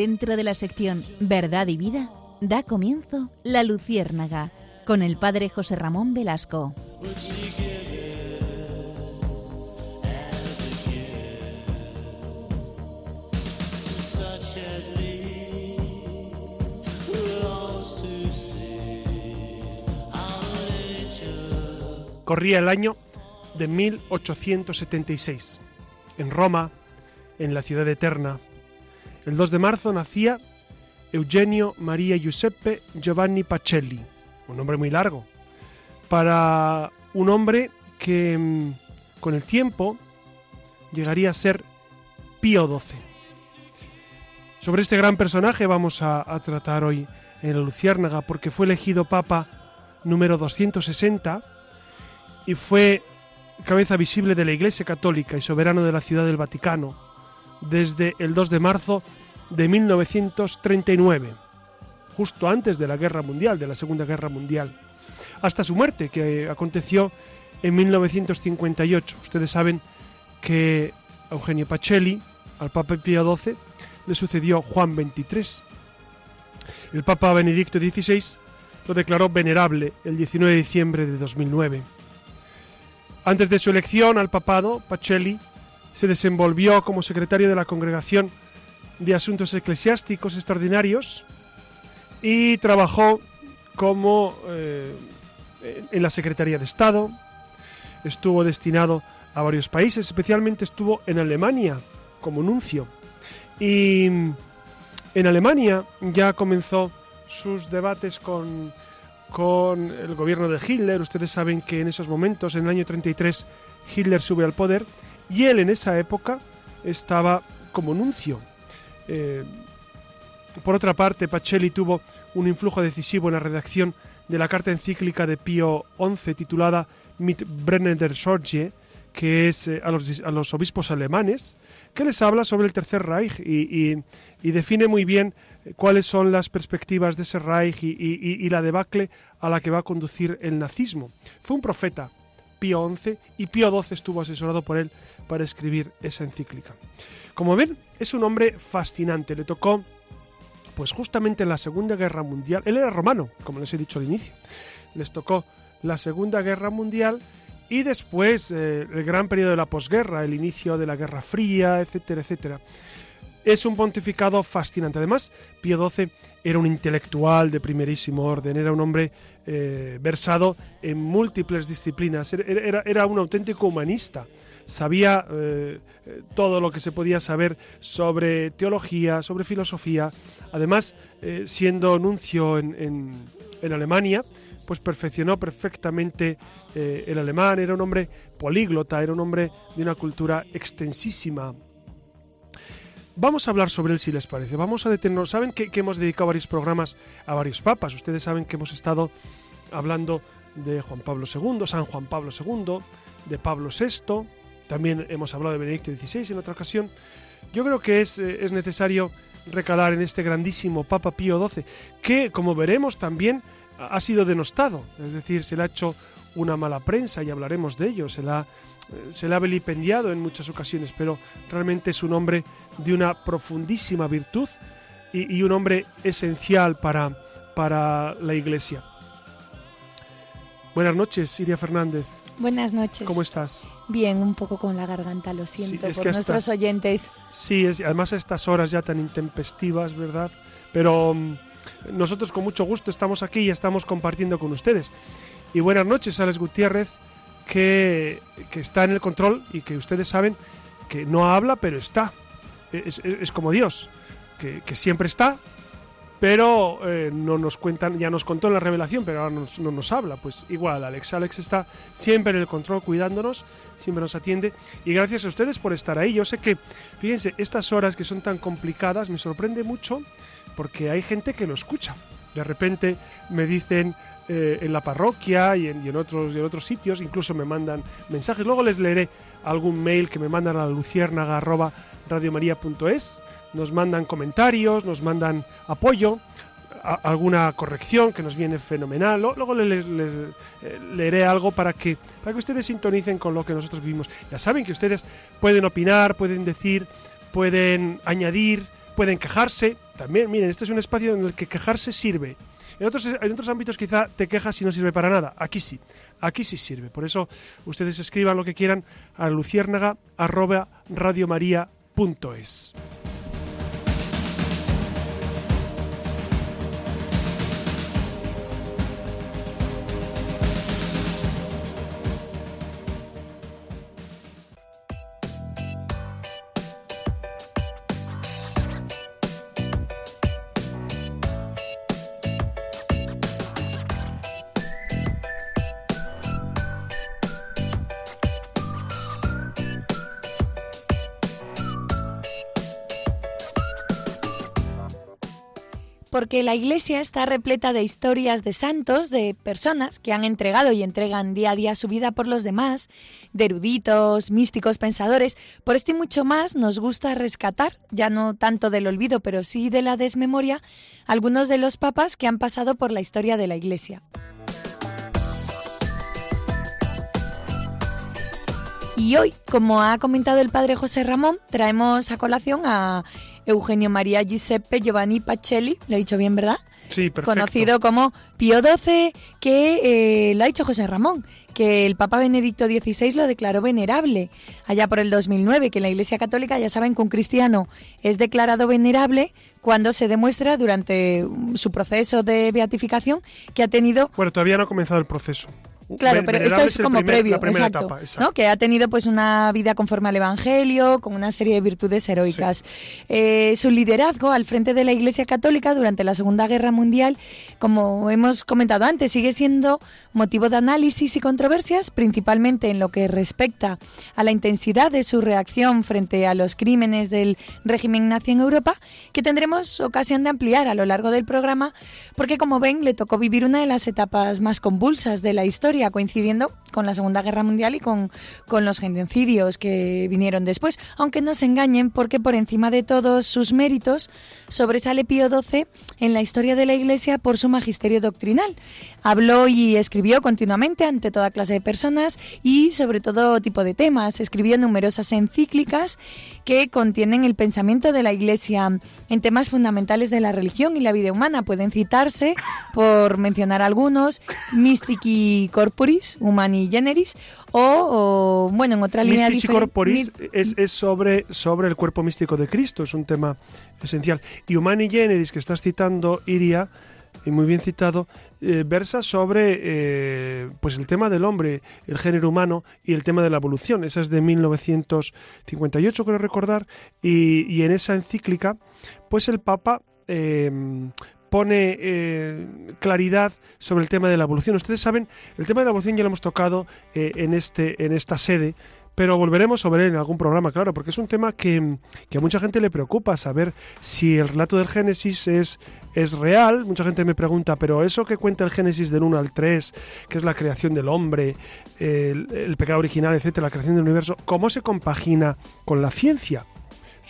Dentro de la sección Verdad y Vida, da comienzo La Luciérnaga, con el padre José Ramón Velasco. Corría el año de 1876. En Roma, en la ciudad eterna, el 2 de marzo nacía Eugenio María Giuseppe Giovanni Pacelli, un nombre muy largo, para un hombre que mm, con el tiempo llegaría a ser Pío XII. Sobre este gran personaje vamos a, tratar hoy en la Luciérnaga porque fue elegido Papa número 260 y fue cabeza visible de la Iglesia Católica y soberano de la Ciudad del Vaticano desde el 2 de marzo de 1939, justo antes de la Guerra Mundial, de la Segunda Guerra Mundial, hasta su muerte, que aconteció en 1958. Ustedes saben que Eugenio Pacelli, al Papa Pío XII, le sucedió Juan XXIII. El Papa Benedicto XVI lo declaró venerable el 19 de diciembre de 2009. Antes de su elección al papado, Pacelli se desenvolvió como secretario de la Congregación de Asuntos Eclesiásticos Extraordinarios y trabajó como eh, en la Secretaría de Estado, estuvo destinado a varios países, especialmente estuvo en Alemania como nuncio. Y en Alemania ya comenzó sus debates con, con el gobierno de Hitler. Ustedes saben que en esos momentos, en el año 33, Hitler sube al poder y él en esa época estaba como nuncio. Eh, por otra parte, Pacelli tuvo un influjo decisivo en la redacción de la carta encíclica de Pío XI titulada Mit Brennender Sorge, que es eh, a, los, obispos alemanes, que les habla sobre el Tercer Reich y, define muy bien eh, cuáles son las perspectivas de ese Reich y, la debacle a la que va a conducir el nazismo. Fue un profeta, Pío XI, y Pío XII estuvo asesorado por él para escribir esa encíclica. Como ven, es un hombre fascinante. Le tocó, pues justamente en la Segunda Guerra Mundial. Él era romano, como les he dicho al inicio. Les tocó la Segunda Guerra Mundial y después eh, el gran periodo de la posguerra, el inicio de la Guerra Fría, etcétera, etcétera. Es un pontificado fascinante. Además, Pío XII era un intelectual de primerísimo orden, era un hombre eh, versado en múltiples disciplinas, era, era un auténtico humanista sabía eh, todo lo que se podía saber sobre teología, sobre filosofía. Además, eh, siendo nuncio en, Alemania, pues perfeccionó perfectamente eh, el alemán, era un hombre políglota, era un hombre de una cultura extensísima. Vamos a hablar sobre él si les parece. Vamos a detenernos. Saben que, que hemos dedicado varios programas a varios papas. Ustedes saben que hemos estado hablando de Juan Pablo II, San Juan Pablo II, de Pablo VI, también hemos hablado de Benedicto XVI en otra ocasión. Yo creo que es, eh, es necesario recalar en este grandísimo Papa Pío XII, que, como veremos, también ha sido denostado, es decir, se le ha hecho una mala prensa y hablaremos de ello, se, la, eh, se le ha vilipendiado en muchas ocasiones, pero realmente es un hombre de una profundísima virtud y, y un hombre esencial para, para la Iglesia. Buenas noches, Iria Fernández. Buenas noches. ¿Cómo estás? Bien, un poco con la garganta, lo siento por nuestros oyentes. Sí, es, además a estas horas ya tan intempestivas, ¿verdad? Pero mm, nosotros con mucho gusto estamos aquí y estamos compartiendo con ustedes. Y buenas noches, Alex Gutiérrez, que, que está en el control y que ustedes saben que no habla, pero está. Es, es como Dios, que, que siempre está pero eh, no nos cuentan, ya nos contó en la revelación, pero ahora no nos habla. Pues igual, Alex. Alex está siempre en el control, cuidándonos, siempre nos atiende. Y gracias a ustedes por estar ahí. Yo sé que, fíjense, estas horas que son tan complicadas me sorprende mucho porque hay gente que lo escucha. De repente me dicen eh, en la parroquia y en, otros, en otros sitios, incluso me mandan mensajes. Luego les leeré algún mail que me mandan a luciérnaga.radiomaría.es nos mandan comentarios, nos mandan apoyo, alguna corrección que nos viene fenomenal. Luego les, eh, leeré algo para que, para que ustedes sintonicen con lo que nosotros vivimos. Ya saben que ustedes pueden opinar, pueden decir, pueden añadir, pueden quejarse, también, miren, este es un espacio en el que quejarse sirve. En otros, en otros ámbitos quizá te quejas y no sirve para nada. Aquí sí, aquí sí sirve. Por eso ustedes escriban lo que quieran a luciérnaga.radiomaría.es. porque la Iglesia está repleta de historias de santos, de personas que han entregado y entregan día a día su vida por los demás, de eruditos, místicos, pensadores. Por esto y mucho más nos gusta rescatar, ya no tanto del olvido, pero sí de la desmemoria, algunos de los papas que han pasado por la historia de la Iglesia. Y hoy, como ha comentado el padre José Ramón, traemos a colación a Eugenio María Giuseppe Giovanni Pacelli, lo he dicho bien, ¿verdad? Sí, perfecto. Conocido como Pío XII, que eh, lo ha dicho José Ramón, que el Papa Benedicto XVI lo declaró venerable allá por el 2009, que en la Iglesia Católica ya saben que un cristiano es declarado venerable cuando se demuestra durante su proceso de beatificación que ha tenido... Bueno, todavía no ha comenzado el proceso. Claro, pero esto es como previo, exacto, ¿no? que ha tenido pues una vida conforme al Evangelio, con una serie de virtudes heroicas. Eh, su liderazgo al frente de la Iglesia Católica durante la Segunda Guerra Mundial, como hemos comentado antes, sigue siendo motivo de análisis y controversias, principalmente en lo que respecta a la intensidad de su reacción frente a los crímenes del régimen nazi en Europa, que tendremos ocasión de ampliar a lo largo del programa, porque como ven, le tocó vivir una de las etapas más convulsas de la historia coincidiendo con la Segunda Guerra Mundial y con, con los genocidios que vinieron después. Aunque no se engañen, porque por encima de todos sus méritos sobresale Pío XII en la historia de la Iglesia por su magisterio doctrinal. Habló y escribió continuamente ante toda clase de personas y sobre todo tipo de temas. Escribió numerosas encíclicas que contienen el pensamiento de la Iglesia en temas fundamentales de la religión y la vida humana. Pueden citarse, por mencionar algunos, Mystici Corporis, Humani Generis, o, bueno, en otra línea Mystici Corporis es, es, sobre, sobre el cuerpo místico de Cristo, es un tema esencial. Y Humani Generis, que estás citando, Iria, y muy bien citado, eh, versa sobre eh, pues el tema del hombre, el género humano y el tema de la evolución. Esa es de 1958, creo recordar, y, en esa encíclica, pues el Papa em, pone claridad sobre el tema de la evolución. Ustedes saben, el tema de la evolución ya lo hemos tocado eh, en, este, en esta sede pero volveremos sobre él en algún programa, claro, porque es un tema que, a mucha gente le preocupa, saber si el relato del Génesis es, es real. Mucha gente me pregunta, pero eso que cuenta el Génesis del 1 al 3, que es la creación del hombre, el, pecado original, etcétera, la creación del universo, ¿cómo se compagina con la ciencia?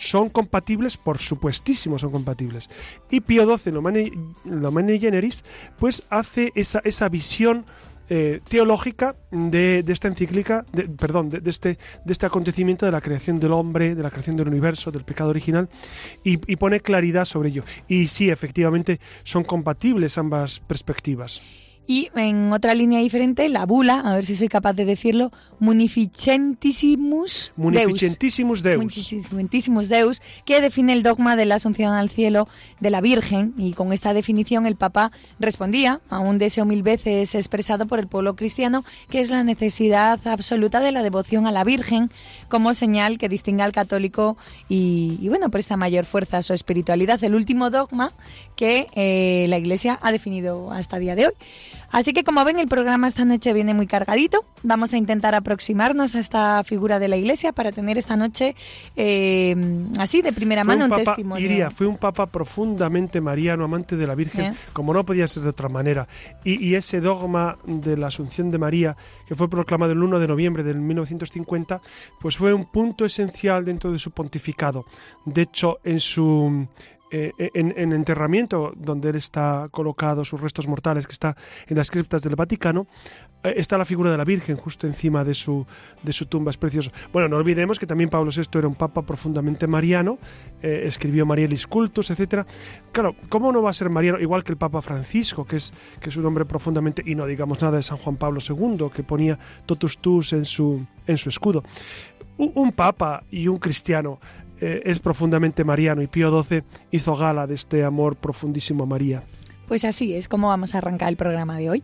Son compatibles, por supuestísimo son compatibles. Y Pío XII, Lomani Generis, pues hace esa, esa visión eh, teológica de, esta encíclica, perdón, de, este, de este acontecimiento de la creación del hombre, de la creación del universo, del pecado original, y, y pone claridad sobre ello. Y sí, efectivamente, son compatibles ambas perspectivas. Y en otra línea diferente, la bula, a ver si soy capaz de decirlo, Munificentissimus Munificentissimus Deus. Munificentissimus Deus, que define el dogma de la asunción al cielo de la Virgen. Y con esta definición el Papa respondía a un deseo mil veces expresado por el pueblo cristiano, que es la necesidad absoluta de la devoción a la Virgen como señal que distinga al católico y, y bueno, presta mayor fuerza a su espiritualidad. El último dogma que eh, la Iglesia ha definido hasta el día de hoy. Así que como ven, el programa esta noche viene muy cargadito. Vamos a intentar aproximarnos a esta figura de la Iglesia para tener esta noche eh, así de primera mano un, testimonio. Iría, fue un papa profundamente mariano, amante de la Virgen, como no podía ser de otra manera. Y, y, ese dogma de la Asunción de María, que fue proclamado el 1 de noviembre de 1950, pues fue un punto esencial dentro de su pontificado. De hecho, en su eh, en, en, enterramiento, donde él está colocado, sus restos mortales, que está en las criptas del Vaticano, eh, está la figura de la Virgen justo encima de su, de su tumba, es precioso. Bueno, no olvidemos que también Pablo VI era un papa profundamente mariano, eh, escribió Marielis Cultus, etc. Claro, ¿cómo no va a ser mariano? Igual que el Papa Francisco, que es, que es un hombre profundamente, y no digamos nada de San Juan Pablo II, que ponía totus tus en su, en su escudo. un papa y un cristiano eh, es profundamente mariano y Pío XII hizo gala de este amor profundísimo a María. Pues así es como vamos a arrancar el programa de hoy.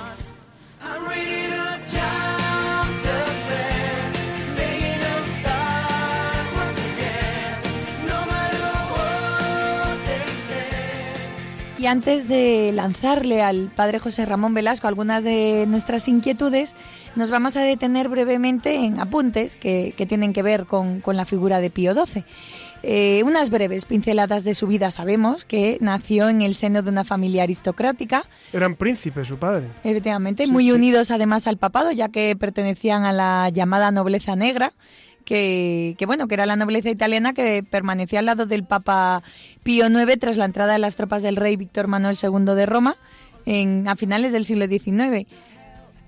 Y antes de lanzarle al padre José Ramón Velasco algunas de nuestras inquietudes, nos vamos a detener brevemente en apuntes que, tienen que ver con, la figura de Pío XII. Eh, unas breves pinceladas de su vida. Sabemos que nació en el seno de una familia aristocrática. Eran príncipes su padre. Efectivamente, muy unidos además al papado, ya que pertenecían a la llamada nobleza negra que, bueno, que era la nobleza italiana que permanecía al lado del Papa Pío IX tras la entrada de las tropas del rey Víctor Manuel II de Roma en, a finales del siglo XIX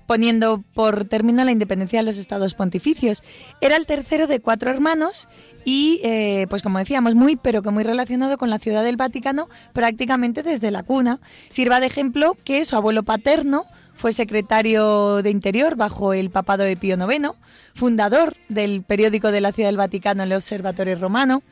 poniendo por término la independencia de los estados pontificios. Era el tercero de cuatro hermanos y, eh, pues como decíamos, muy pero que muy relacionado con la ciudad del Vaticano prácticamente desde la cuna. Sirva de ejemplo que su abuelo paterno fue secretario de Interior bajo el papado de Pío IX, fundador del periódico de la Ciudad del Vaticano, el Observatorio Romano.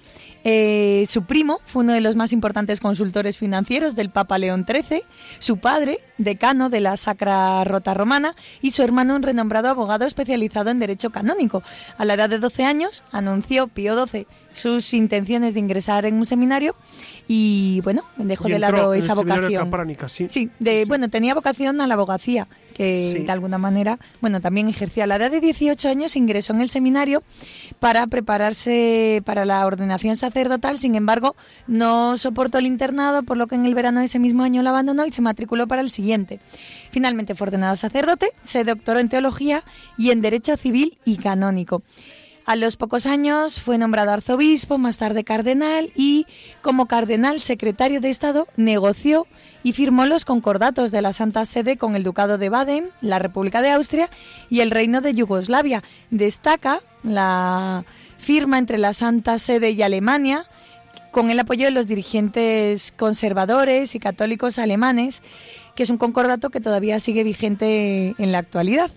Eh, su primo fue uno de los más importantes consultores financieros del Papa León XIII. Su padre, decano de la Sacra Rota Romana. Y su hermano, un renombrado abogado especializado en derecho canónico. A la edad de 12 años, anunció Pío XII sus intenciones de ingresar en un seminario y bueno, dejó de lado esa vocación. sí. sí, de, bueno, tenía vocación a la abogacía, que de alguna manera, bueno, también ejercía. A la edad de 18 años ingresó en el seminario para prepararse para la ordenación sacerdotal, sin embargo, no soportó el internado, por lo que en el verano de ese mismo año lo abandonó y se matriculó para el siguiente. Finalmente fue ordenado sacerdote, se doctoró en teología y en derecho civil y canónico. A los pocos años fue nombrado arzobispo, más tarde cardenal y como cardenal secretario de Estado negoció y firmó los concordatos de la Santa Sede con el Ducado de Baden, la República de Austria y el Reino de Yugoslavia. Destaca la firma entre la Santa Sede y Alemania con el apoyo de los dirigentes conservadores y católicos alemanes, que es un concordato que todavía sigue vigente en la actualidad.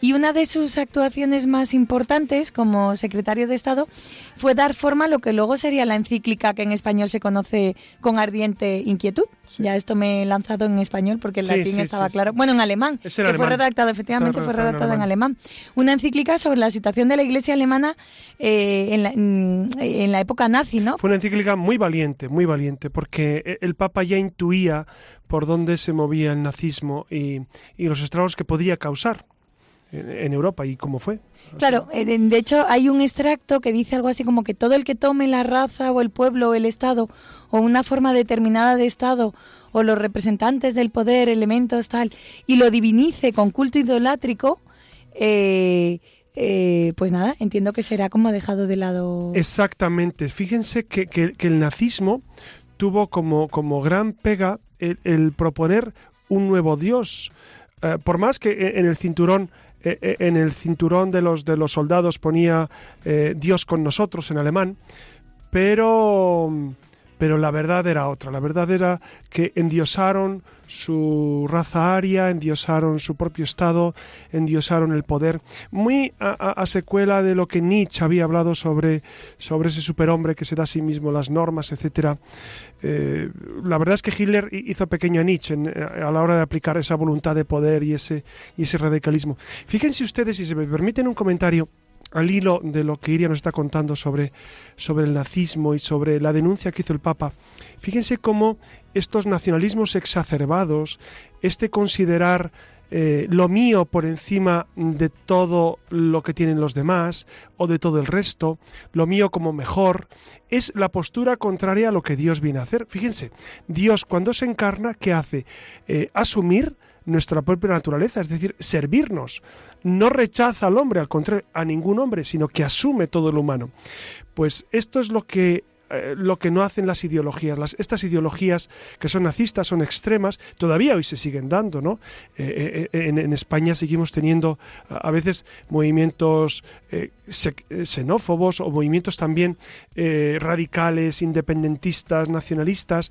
Y una de sus actuaciones más importantes como secretario de Estado fue dar forma a lo que luego sería la encíclica que en español se conoce con ardiente inquietud. Ya esto me he lanzado en español porque en latín estaba claro. Bueno, en alemán, que fue redactado, efectivamente fue redactada en alemán. Una encíclica sobre la situación de la iglesia alemana eh, en, la, en, la, época nazi, ¿no? Fue una encíclica muy valiente, muy valiente, porque el Papa ya intuía por dónde se movía el nazismo y, y los estragos que podía causar en Europa y cómo fue. Claro, eh, de hecho hay un extracto que dice algo así como que todo el que tome la raza o el pueblo o el Estado o una forma determinada de Estado o los representantes del poder, elementos tal, y lo divinice con culto idolátrico, eh, eh, pues nada, entiendo que será como dejado de lado. Exactamente. Fíjense que, que, el nazismo tuvo como, como gran pega el, proponer un nuevo Dios. por más que en el cinturón eh, eh, en el cinturón de los, de los soldados ponía eh, Dios con nosotros en alemán, pero, pero la verdad era otra. La verdad era que endiosaron su raza aria, endiosaron su propio estado, endiosaron el poder, muy a, secuela de lo que Nietzsche había hablado sobre, sobre ese superhombre que se da a sí mismo las normas, etcétera. Eh, la verdad es que Hitler hizo pequeño a Nietzsche a la hora de aplicar esa voluntad de poder y ese, y ese radicalismo. Fíjense ustedes, si se me permiten un comentario, al hilo de lo que Iria nos está contando sobre, sobre el nazismo y sobre la denuncia que hizo el Papa, fíjense cómo estos nacionalismos exacerbados, este considerar eh, lo mío por encima de todo lo que tienen los demás o de todo el resto, lo mío como mejor, es la postura contraria a lo que Dios viene a hacer. Fíjense, Dios cuando se encarna, ¿qué hace? Eh, asumir nuestra propia naturaleza, es decir, servirnos. No rechaza al hombre, al contrario, a ningún hombre, sino que asume todo lo humano. Pues esto es lo que eh, lo que no hacen las ideologías. Las, estas ideologías que son nazistas, son extremas, todavía hoy se siguen dando, ¿no? Eh, eh, en, España seguimos teniendo a veces movimientos xenófobos o movimientos también radicales, independentistas, nacionalistas,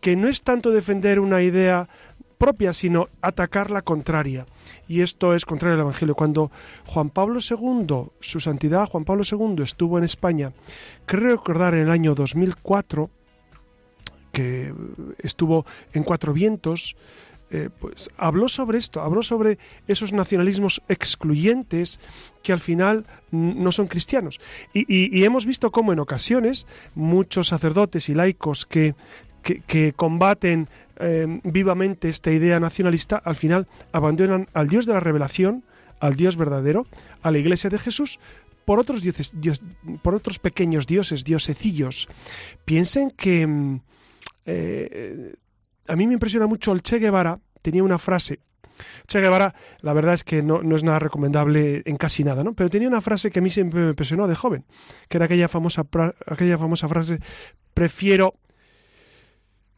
que no es tanto defender una idea propia, sino atacar la contraria. Y esto es contrario al Evangelio. Cuando Juan Pablo II, su santidad Juan Pablo II, estuvo en España, creo recordar en el año 2004, que estuvo en Cuatro Vientos, eh, pues habló sobre esto, habló sobre esos nacionalismos excluyentes que al final no son cristianos. Y, hemos visto cómo en ocasiones muchos sacerdotes y laicos que, que combaten Em, vivamente esta idea nacionalista, al final abandonan al Dios de la revelación, al Dios verdadero, a la Iglesia de Jesús, por otros, dioses, por otros pequeños dioses, diosecillos. Piensen que em, eh, a mí me impresiona mucho el Che Guevara, tenía una frase. Che Guevara, la verdad es que no, no, es nada recomendable en casi nada, ¿no? Pero tenía una frase que a mí siempre me impresionó de joven, que era aquella famosa, aquella famosa frase, prefiero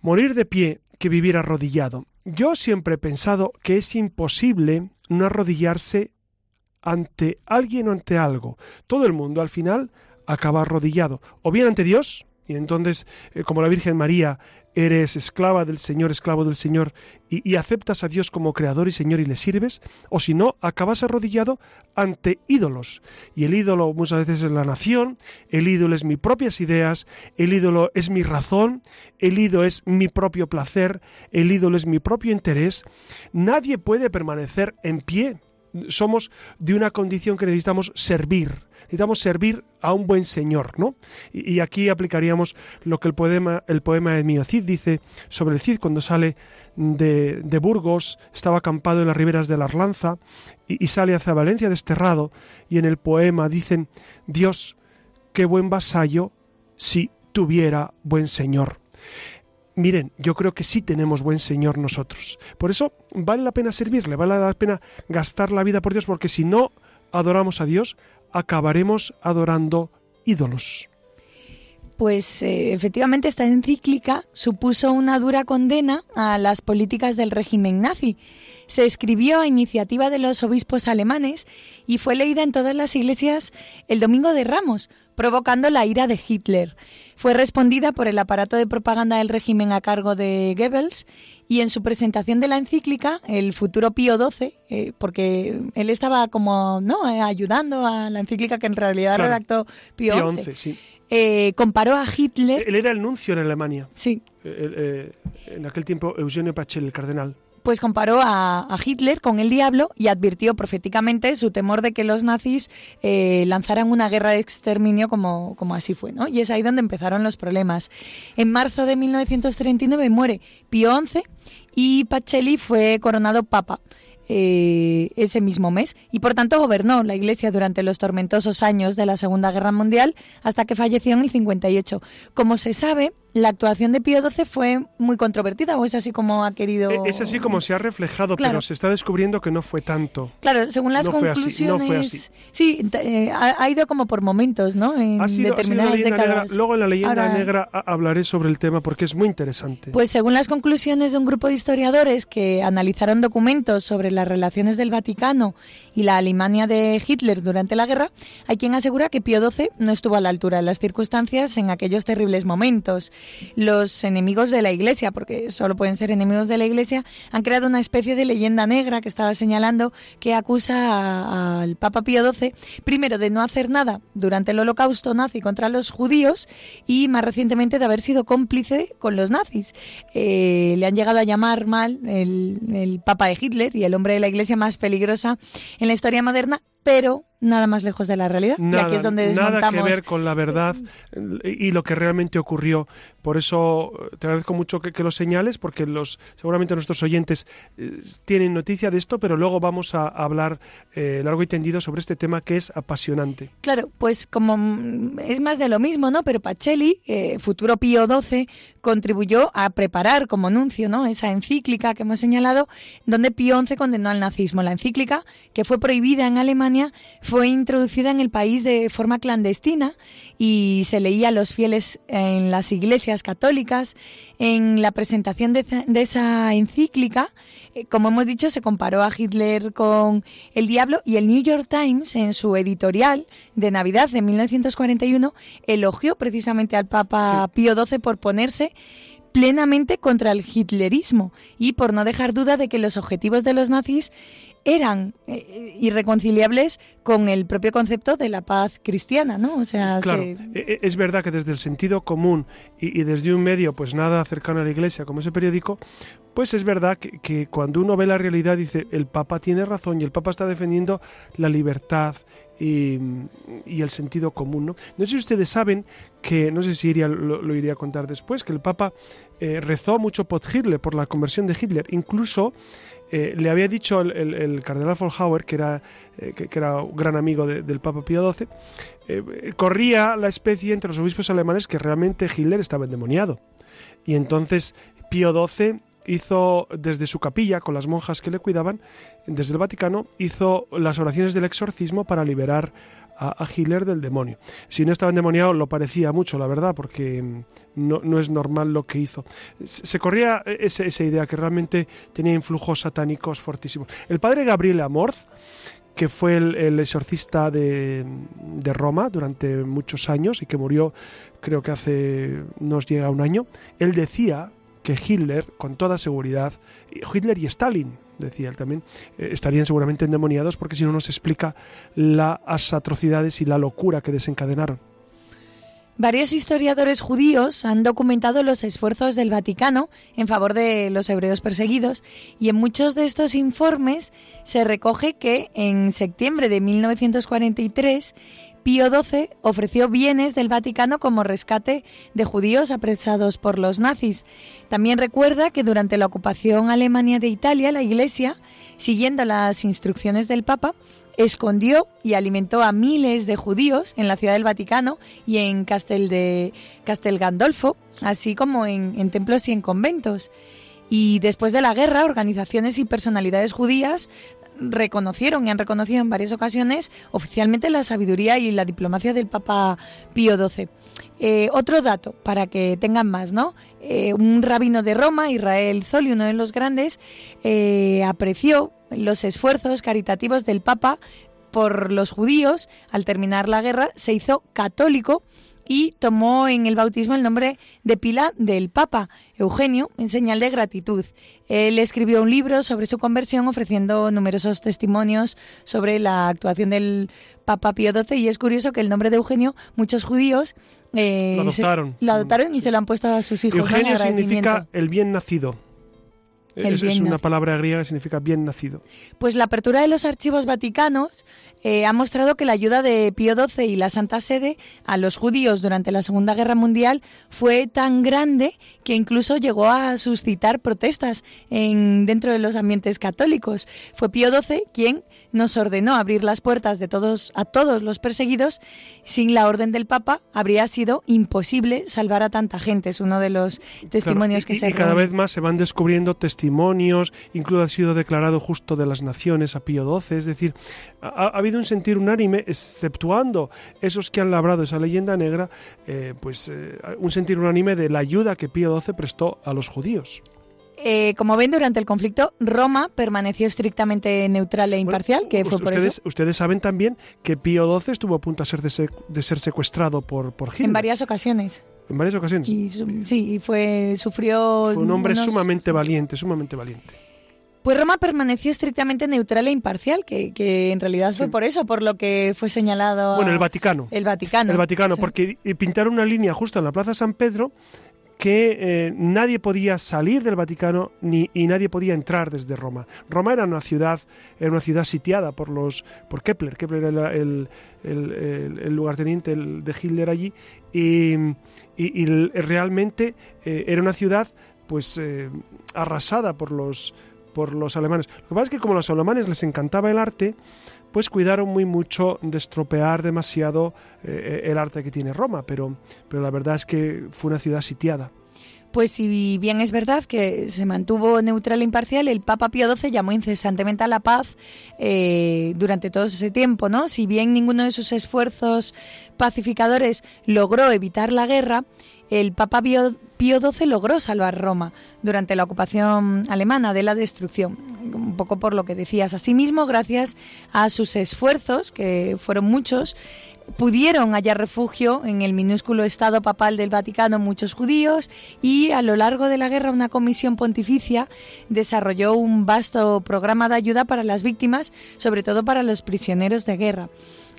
morir de pie que vivir arrodillado. Yo siempre he pensado que es imposible no arrodillarse ante alguien o ante algo. Todo el mundo al final acaba arrodillado, o bien ante Dios, y entonces, eh, como la Virgen María, eres esclava del Señor, esclavo del Señor, y, aceptas a Dios como Creador y Señor y le sirves, o si no, acabas arrodillado ante ídolos. Y el ídolo muchas veces es la nación, el ídolo es mis propias ideas, el ídolo es mi razón, el ídolo es mi propio placer, el ídolo es mi propio interés. Nadie puede permanecer en pie. Somos de una condición que necesitamos servir necesitamos servir a un buen Señor, ¿no? Y, aquí aplicaríamos lo que el poema, el poema de Mío Cid dice sobre el Cid cuando sale de, Burgos, estaba acampado en las riberas de la Arlanza y, y sale hacia Valencia desterrado y en el poema dicen, Dios, qué buen vasallo si tuviera buen Señor. Miren, yo creo que sí tenemos buen Señor nosotros. Por eso vale la pena servirle, vale la pena gastar la vida por Dios, porque si no adoramos a Dios, acabaremos adorando ídolos. Pues eh, efectivamente esta encíclica supuso una dura condena a las políticas del régimen nazi. Se escribió a iniciativa de los obispos alemanes y fue leída en todas las iglesias el domingo de Ramos, provocando la ira de Hitler. Fue respondida por el aparato de propaganda del régimen a cargo de Goebbels y en su presentación de la encíclica, el futuro Pío XII, eh, porque él estaba como no eh, ayudando a la encíclica que en realidad redactó Pío, XI, eh, comparó a Hitler. Él era el nuncio en Alemania. Sí. en aquel tiempo Eugenio Pachel, el cardenal pues comparó a, Hitler con el diablo y advirtió proféticamente su temor de que los nazis eh, lanzaran una guerra de exterminio como, como así fue, ¿no? Y es ahí donde empezaron los problemas. En marzo de 1939 muere Pío XI y Pacelli fue coronado papa. Eh, ese mismo mes y por tanto gobernó la Iglesia durante los tormentosos años de la Segunda Guerra Mundial hasta que falleció en el 58. Como se sabe, la actuación de Pío XII fue muy controvertida o es así como ha querido... E-, es así como se ha reflejado, pero se está descubriendo que no fue tanto. Claro, según las conclusiones... Sí, eh, ha, ido como por momentos, ¿no? En ha sido, determinadas décadas. Luego en la leyenda negra hablaré sobre el tema porque es muy interesante. Pues según las conclusiones de un grupo de historiadores que analizaron documentos sobre las relaciones del Vaticano y la Alemania de Hitler durante la guerra, hay quien asegura que Pío XII no estuvo a la altura de las circunstancias en aquellos terribles momentos los enemigos de la Iglesia, porque solo pueden ser enemigos de la Iglesia, han creado una especie de leyenda negra que estaba señalando que acusa al Papa Pío XII, primero de no hacer nada durante el holocausto nazi contra los judíos y más recientemente de haber sido cómplice con los nazis. Eh, le han llegado a llamar mal el, el Papa de Hitler y el hombre de la Iglesia más peligrosa en la historia moderna, pero nada más lejos de la realidad. Nada, y aquí es donde nada que ver con la verdad y lo que realmente ocurrió. Por eso eh, te agradezco mucho que, lo señales, porque los seguramente nuestros oyentes eh, tienen noticia de esto, pero luego vamos a, hablar eh, largo y tendido sobre este tema que es apasionante. Claro, pues como mm, es más de lo mismo, ¿no? Pero Pacelli, futuro Pío XII, contribuyó a preparar como anuncio, ¿no? Esa encíclica que hemos señalado, donde Pío XI condenó al nazismo. La encíclica, que fue prohibida en Alemania, fue introducida en el país de forma clandestina y se leía a los fieles en las iglesias católicas. En la presentación de, esa encíclica, eh, como hemos dicho, se comparó a Hitler con el diablo y el New York Times, en su editorial de Navidad de 1941, elogió precisamente al Papa Pío XII por ponerse plenamente contra el hitlerismo y por no dejar duda de que los objetivos de los nazis eran eh, irreconciliables con el propio concepto de la paz cristiana, ¿no? O sea, claro, e, e, es verdad que desde el sentido común y, desde un medio pues nada cercano a la Iglesia como ese periódico, pues es verdad que, cuando uno ve la realidad dice el Papa tiene razón y el Papa está defendiendo la libertad y, el sentido común. ¿no? no sé si ustedes saben que, no sé si iría, lo, iría a contar después, que el Papa eh, rezó mucho por Hitler, por la conversión de Hitler. Incluso eh, le había dicho el, cardenal Folhauer, que era, eh, que, era un gran amigo del Papa Pío XII, eh, corría la especie entre los obispos alemanes que realmente Hitler estaba endemoniado. Y entonces Pío XII hizo desde su capilla, con las monjas que le cuidaban, desde el Vaticano, hizo las oraciones del exorcismo para liberar a, Hitler del demonio. Si no estaba endemoniado, lo parecía mucho, la verdad, porque mm, no, es normal lo que hizo. Se, corría esa, idea que realmente tenía influjos satánicos fortísimos. El padre Gabriel Amorth, que fue el, exorcista de, de, Roma durante muchos años y que murió creo que hace nos llega un año, él decía que Hitler, con toda seguridad, Hitler y Stalin, decía él también, eh, estarían seguramente endemoniados porque si no nos explica las atrocidades y la locura que desencadenaron. Varios historiadores judíos han documentado los esfuerzos del Vaticano en favor de los hebreos perseguidos y en muchos de estos informes se recoge que en septiembre de 1943 Pío XII ofreció bienes del Vaticano como rescate de judíos apresados por los nazis. También recuerda que durante la ocupación alemania de Italia, la Iglesia, siguiendo las instrucciones del Papa, escondió y alimentó a miles de judíos en la ciudad del Vaticano y en Castel, de, Castel Gandolfo, así como en, en templos y en conventos. Y después de la guerra, organizaciones y personalidades judías reconocieron y han reconocido en varias ocasiones oficialmente la sabiduría y la diplomacia del Papa Pío XII. Eh, otro dato para que tengan más, ¿no? Eh, un rabino de Roma, Israel Zoli, uno de los grandes, eh, apreció los esfuerzos caritativos del Papa por los judíos. Al terminar la guerra, se hizo católico y tomó en el bautismo el nombre de pila del Papa Eugenio en señal de gratitud. Él escribió un libro sobre su conversión ofreciendo numerosos testimonios sobre la actuación del Papa Pío XII y es curioso que el nombre de Eugenio muchos judíos eh, lo adoptaron, lo adoptaron y se lo han puesto a sus hijos. Eugenio significa el bien nacido. Es, es, una palabra griega que significa bien nacido. Pues la apertura de los archivos vaticanos eh, ha mostrado que la ayuda de Pío XII y la Santa Sede a los judíos durante la Segunda Guerra Mundial fue tan grande que incluso llegó a suscitar protestas en, dentro de los ambientes católicos. Fue Pío XII quien nos ordenó abrir las puertas de todos a todos los perseguidos. Sin la orden del Papa habría sido imposible salvar a tanta gente. Es uno de los testimonios que se y cada vez más se van descubriendo testimonios. Incluso ha sido declarado justo de las naciones a Pío XII. Es decir, ha habido un sentir unánime, exceptuando esos que han labrado esa leyenda negra, eh, pues eh, un sentir unánime de la ayuda que Pío XII prestó a los judíos. Eh, como ven, durante el conflicto, Roma permaneció estrictamente neutral e imparcial, que fue por ustedes, eso. Ustedes saben también que Pío XII estuvo a punto de ser, de ser secuestrado por, por Hitler. En varias ocasiones. en varias ocasiones. sí, y fue, sufrió... Fue un hombre sumamente valiente, sumamente valiente. Pues Roma permaneció estrictamente neutral e imparcial, que, que en realidad fue por eso, por lo que fue señalado. Bueno, el Vaticano. El Vaticano. El Vaticano, porque pintaron una línea justo en la Plaza San Pedro que eh, nadie podía salir del Vaticano ni, y nadie podía entrar desde Roma. Roma era una ciudad, era una ciudad sitiada por los por Kepler. Kepler era el, el, lugarteniente de Hitler allí y, realmente eh, era una ciudad pues eh, arrasada por los por los alemanes. Lo que pasa es que como a los alemanes les encantaba el arte, pues cuidaron muy mucho de estropear demasiado eh, el arte que tiene Roma, pero, pero la verdad es que fue una ciudad sitiada. Pues si bien es verdad que se mantuvo neutral e imparcial, el Papa Pío XII llamó incesantemente a la paz eh, durante todo ese tiempo, ¿no? Si bien ninguno de sus esfuerzos pacificadores logró evitar la guerra, el Papa Pío, XII logró salvar Roma durante la ocupación alemana de la destrucción, un poco por lo que decías. Asimismo, gracias a sus esfuerzos, que fueron muchos, pudieron hallar refugio en el minúsculo Estado papal del Vaticano muchos judíos y a lo largo de la guerra una comisión pontificia desarrolló un vasto programa de ayuda para las víctimas, sobre todo para los prisioneros de guerra.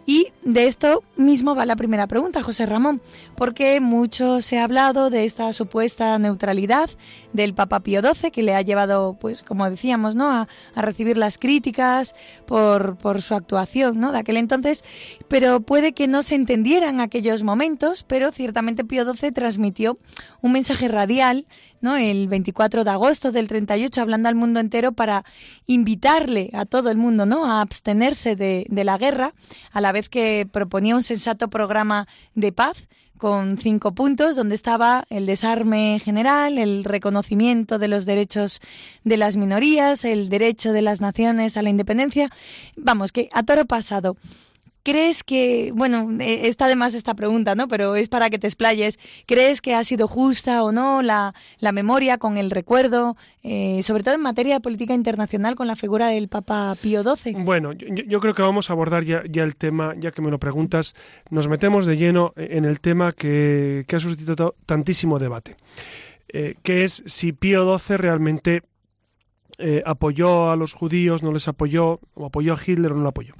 Y de esto mismo va la primera pregunta, José Ramón, porque mucho se ha hablado de esta supuesta neutralidad del Papa Pío XII, que le ha llevado, pues, como decíamos, ¿no? a, recibir las críticas por, por, su actuación ¿no? de aquel entonces, pero puede que no se entendieran aquellos momentos, pero ciertamente Pío XII transmitió un mensaje radial ¿no? el 24 de agosto del 38, hablando al mundo entero para invitarle a todo el mundo ¿no? a abstenerse de, de la guerra, a la vez que proponía un sensato programa de paz con cinco puntos, donde estaba el desarme general, el reconocimiento de los derechos de las minorías, el derecho de las naciones a la independencia. Vamos, que a toro pasado. ¿Crees que, bueno, eh, está de más esta pregunta, ¿no? Pero es para que te explayes. ¿Crees que ha sido justa o no la, memoria con el recuerdo, eh, sobre todo en materia de política internacional con la figura del Papa Pío XII? Bueno, yo, creo que vamos a abordar ya, el tema, ya que me lo preguntas, nos metemos de lleno en el tema que, ha suscitado tantísimo debate, eh, que es si Pío XII realmente eh, apoyó a los judíos, no les apoyó, o apoyó a Hitler o no lo apoyó.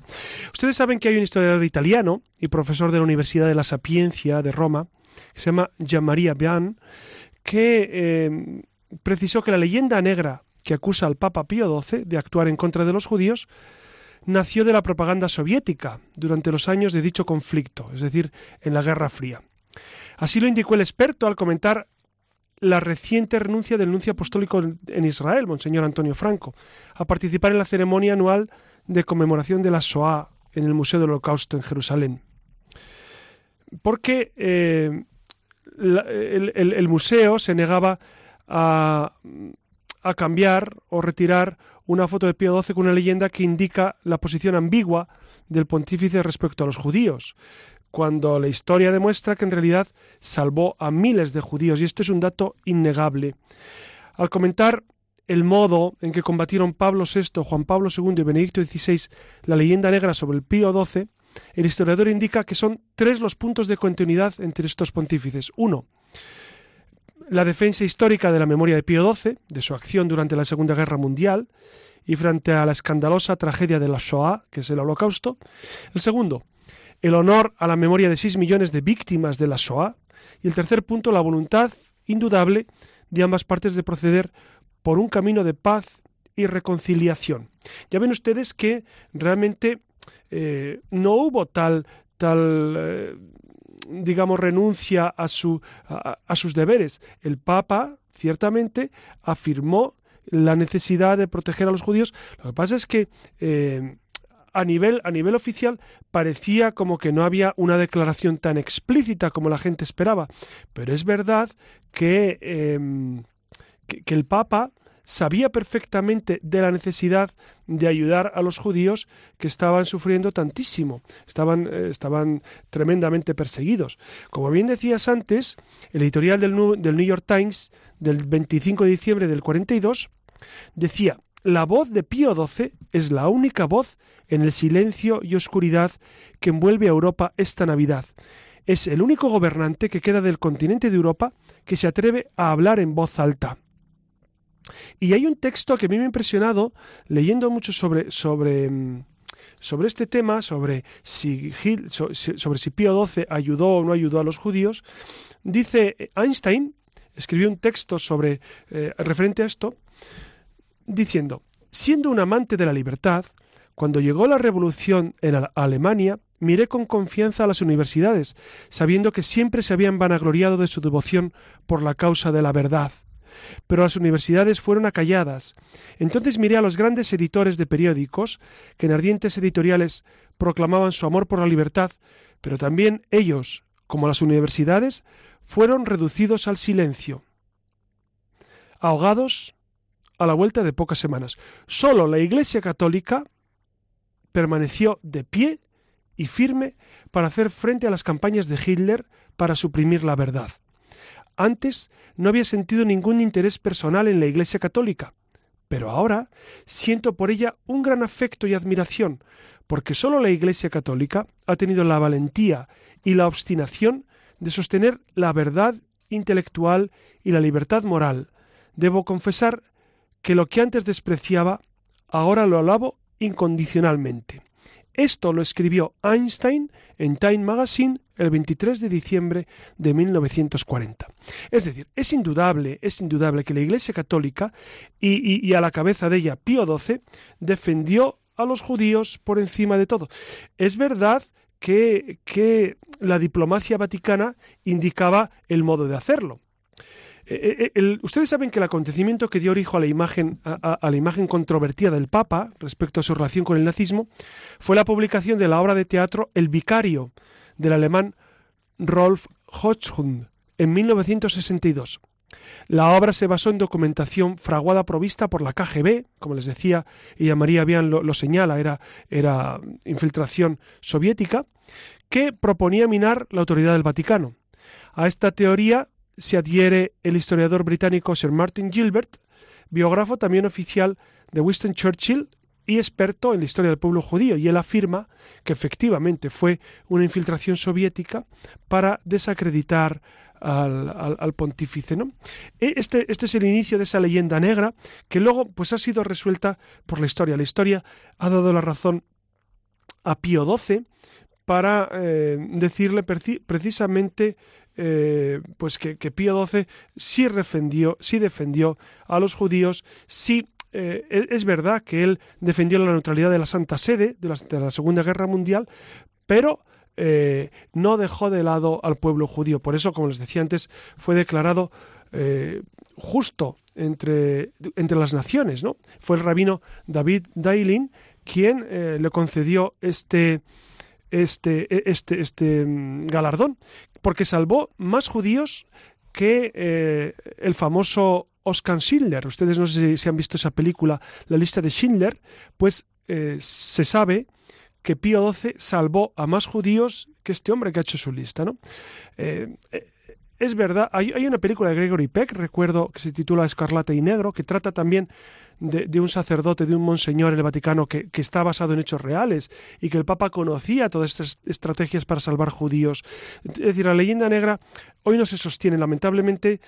Ustedes saben que hay un historiador italiano y profesor de la Universidad de la Sapiencia de Roma, que se llama Gianmaria Bian, que eh, precisó que la leyenda negra que acusa al Papa Pío XII de actuar en contra de los judíos nació de la propaganda soviética durante los años de dicho conflicto, es decir, en la Guerra Fría. Así lo indicó el experto al comentar la reciente renuncia del nuncio apostólico en Israel, Monseñor Antonio Franco, a participar en la ceremonia anual de conmemoración de la Shoah en el Museo del Holocausto en Jerusalén. Porque eh, el, museo se negaba a, a cambiar o retirar una foto de Pío XII con una leyenda que indica la posición ambigua del pontífice respecto a los judíos, cuando la historia demuestra que en realidad salvó a miles de judíos, y esto es un dato innegable. Al comentar el modo en que combatieron Pablo VI, Juan Pablo II y Benedicto XVI la leyenda negra sobre el Pío XII, el historiador indica que son tres los puntos de continuidad entre estos pontífices. Uno, la defensa histórica de la memoria de Pío XII, de su acción durante la Segunda Guerra Mundial y frente a la escandalosa tragedia de la Shoah, que es el Holocausto. El segundo, el honor a la memoria de 6 millones de víctimas de la Shoah y el tercer punto, la voluntad indudable de ambas partes de proceder por un camino de paz y reconciliación. Ya ven ustedes que realmente eh, no hubo tal, tal eh, digamos, renuncia a, su, a, sus deberes. El Papa, ciertamente, afirmó la necesidad de proteger a los judíos. Lo que pasa es que eh, a nivel, a nivel oficial parecía como que no había una declaración tan explícita como la gente esperaba. Pero es verdad que, em, que, el Papa sabía perfectamente de la necesidad de ayudar a los judíos que estaban sufriendo tantísimo, estaban, eh, estaban tremendamente perseguidos. Como bien decías antes, el editorial del, del New York Times del 25 de diciembre del 42 decía, la voz de Pío XII es la única voz en el silencio y oscuridad que envuelve a Europa esta Navidad. es el único gobernante que queda del continente de Europa que se atreve a hablar en voz alta. Y hay un texto que a mí me ha impresionado leyendo mucho sobre, sobre, mm, sobre este tema, sobre si, sobre si Pío XII ayudó o no ayudó a los judíos. Dice Einstein, escribió un texto sobre eh, referente a esto, diciendo, siendo un amante de la libertad, cuando llegó la revolución en Alemania, miré con confianza a las universidades, sabiendo que siempre se habían vanagloriado de su devoción por la causa de la verdad. Pero las universidades fueron acalladas. Entonces miré a los grandes editores de periódicos, que en ardientes editoriales proclamaban su amor por la libertad, pero también ellos, como las universidades, fueron reducidos al silencio. Ahogados a la vuelta de pocas semanas. Solo la Iglesia Católica permaneció de pie y firme para hacer frente a las campañas de Hitler para suprimir la verdad. Antes no había sentido ningún interés personal en la Iglesia católica, pero ahora siento por ella un gran afecto y admiración, porque sólo la Iglesia católica ha tenido la valentía y la obstinación de sostener la verdad intelectual y la libertad moral. Debo confesar que lo que antes despreciaba, ahora lo alabo incondicionalmente. Esto lo escribió Einstein en Time Magazine el 23 de diciembre de 1940. Es decir, es indudable, es indudable que la Iglesia Católica y, a la cabeza de ella Pío XII defendió a los judíos por encima de todo. Es verdad que, que la diplomacia vaticana indicaba el modo de hacerlo. Eh, eh, ustedes saben que el acontecimiento que dio origen a la imagen a, la imagen controvertida del Papa respecto a su relación con el nazismo fue la publicación de la obra de teatro El vicario del alemán Rolf Hochhund en 1962. La obra se basó en documentación fraguada provista por la KGB, como les decía, y María bien lo, lo señala, era, era infiltración soviética, que proponía minar la autoridad del Vaticano. A esta teoría se adhiere el historiador británico Sir Martin Gilbert, biógrafo también oficial de Winston Churchill y experto en la historia del pueblo judío, y él afirma que efectivamente fue una infiltración soviética para desacreditar al, pontífice. ¿no? E, este, este es el inicio de esa leyenda negra que luego pues, ha sido resuelta por la historia. La historia ha dado la razón a Pío XII para eh, decirle precisamente eh, pues que, Pío XII sí defendió, sí defendió a los judíos, sí eh, e, es verdad que él defendió la neutralidad de la Santa Sede de la, Segunda Guerra Mundial, pero eh, no dejó de lado al pueblo judío. Por eso, como les decía antes, fue declarado justo entre, entre las naciones. ¿no? Fue el rabino David Dailin quien le concedió este, este, e, este, este mm, galardón, porque salvó más judíos que eh, el famoso Oscar Schindler. Ustedes no sé si han visto esa película, La lista de Schindler, pues eh, se sabe que Pío XII salvó a más judíos que este hombre que ha hecho su lista. ¿no? Eh, es verdad, hay, hay, una película de Gregory Peck, recuerdo, que se titula Escarlata y Negro, que trata también de, un sacerdote, de un monseñor en el Vaticano que, está basado en hechos reales y que el Papa conocía todas estas estrategias para salvar judíos. Es decir, la leyenda negra hoy no se sostiene. Lamentablemente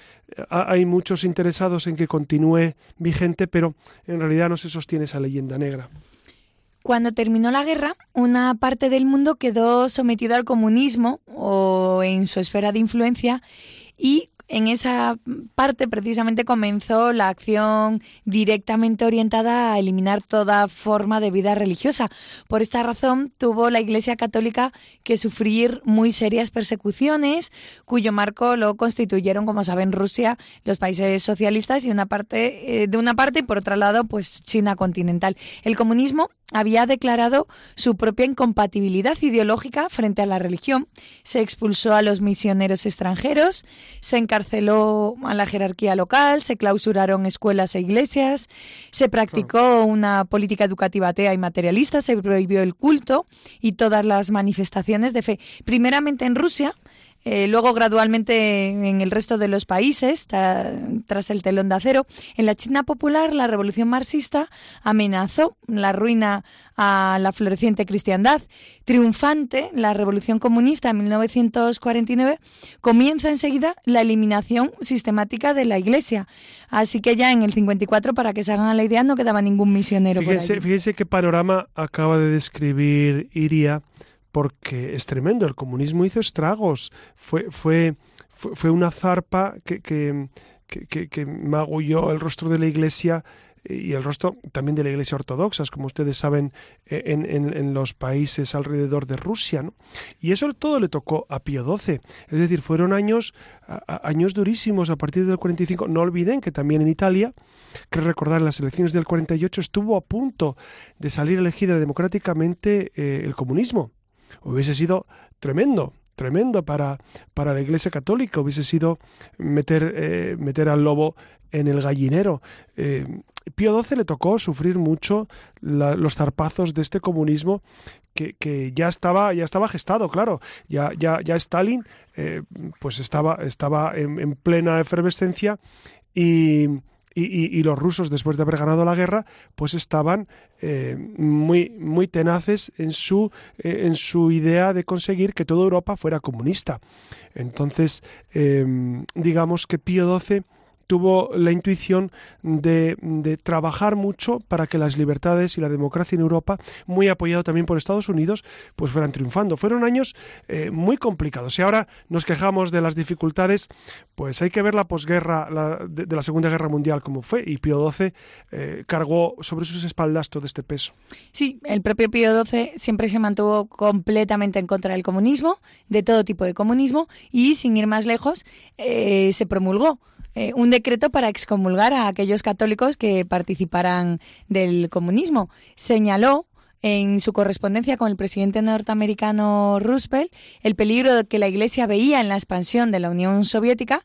hay muchos interesados en que continúe vigente, pero en realidad no se sostiene esa leyenda negra. Cuando terminó la guerra, una parte del mundo quedó sometido al comunismo o en su esfera de influencia y en esa parte precisamente comenzó la acción directamente orientada a eliminar toda forma de vida religiosa. Por esta razón tuvo la Iglesia Católica que sufrir muy serias persecuciones, cuyo marco lo constituyeron, como saben, Rusia, los países socialistas y una parte eh, de una parte y por otro lado, pues China continental. El comunismo había declarado su propia incompatibilidad ideológica frente a la religión, se expulsó a los misioneros extranjeros, se encarceló a la jerarquía local, se clausuraron escuelas e iglesias, se practicó una política educativa atea y materialista, se prohibió el culto y todas las manifestaciones de fe. Primeramente en Rusia, eh, luego gradualmente en el resto de los países, tras el telón de acero. En la China popular, la revolución marxista amenazó la ruina a la floreciente cristiandad. Triunfante, la revolución comunista en 1949 comienza enseguida la eliminación sistemática de la Iglesia. Así que ya en el 54, para que se hagan la idea, no quedaba ningún misionero. Fíjense, fíjense qué panorama acaba de describir Iria porque es tremendo, el comunismo hizo estragos, fue, fue, fue, una zarpa que, que, que, que magulló el rostro de la iglesia y el rostro también de la Iglesia Ortodoxa, como ustedes saben, eh, en, en, los países alrededor de Rusia. ¿no? Y eso todo le tocó a Pío XII. Es decir, fueron años, años durísimos a partir del 45. No olviden que también en Italia, que recordar, en las elecciones del 48 estuvo a punto de salir elegida democráticamente eh, el comunismo. Hubiese sido tremendo, tremendo para, para la Iglesia Católica, hubiese sido meter, eh, meter al lobo en el gallinero. Pío XII le tocó sufrir mucho los zarpazos de este comunismo que, que, ya estaba ya estaba gestado, claro. Ya, ya, ya Stalin eh, pues estaba, estaba en, plena efervescencia y, y, los rusos, después de haber ganado la guerra, pues estaban eh, muy, muy tenaces en su, eh, en su idea de conseguir que toda Europa fuera comunista. Entonces, digamos que Pío XII tuvo la intuición de, trabajar mucho para que las libertades y la democracia en Europa, muy apoyado también por Estados Unidos, pues fueran triunfando. Fueron años eh, muy complicados. Y ahora nos quejamos de las dificultades, pues hay que ver la posguerra de, la Segunda Guerra Mundial como fue, y Pío XII eh, cargó sobre sus espaldas todo este peso. Sí, el propio Pío XII siempre se mantuvo completamente en contra del comunismo, de todo tipo de comunismo, y sin ir más lejos, eh, se promulgó eh, un decreto para excomulgar a aquellos católicos que participaran del comunismo. Señaló en su correspondencia con el presidente norteamericano Roosevelt el peligro que la Iglesia veía en la expansión de la Unión Soviética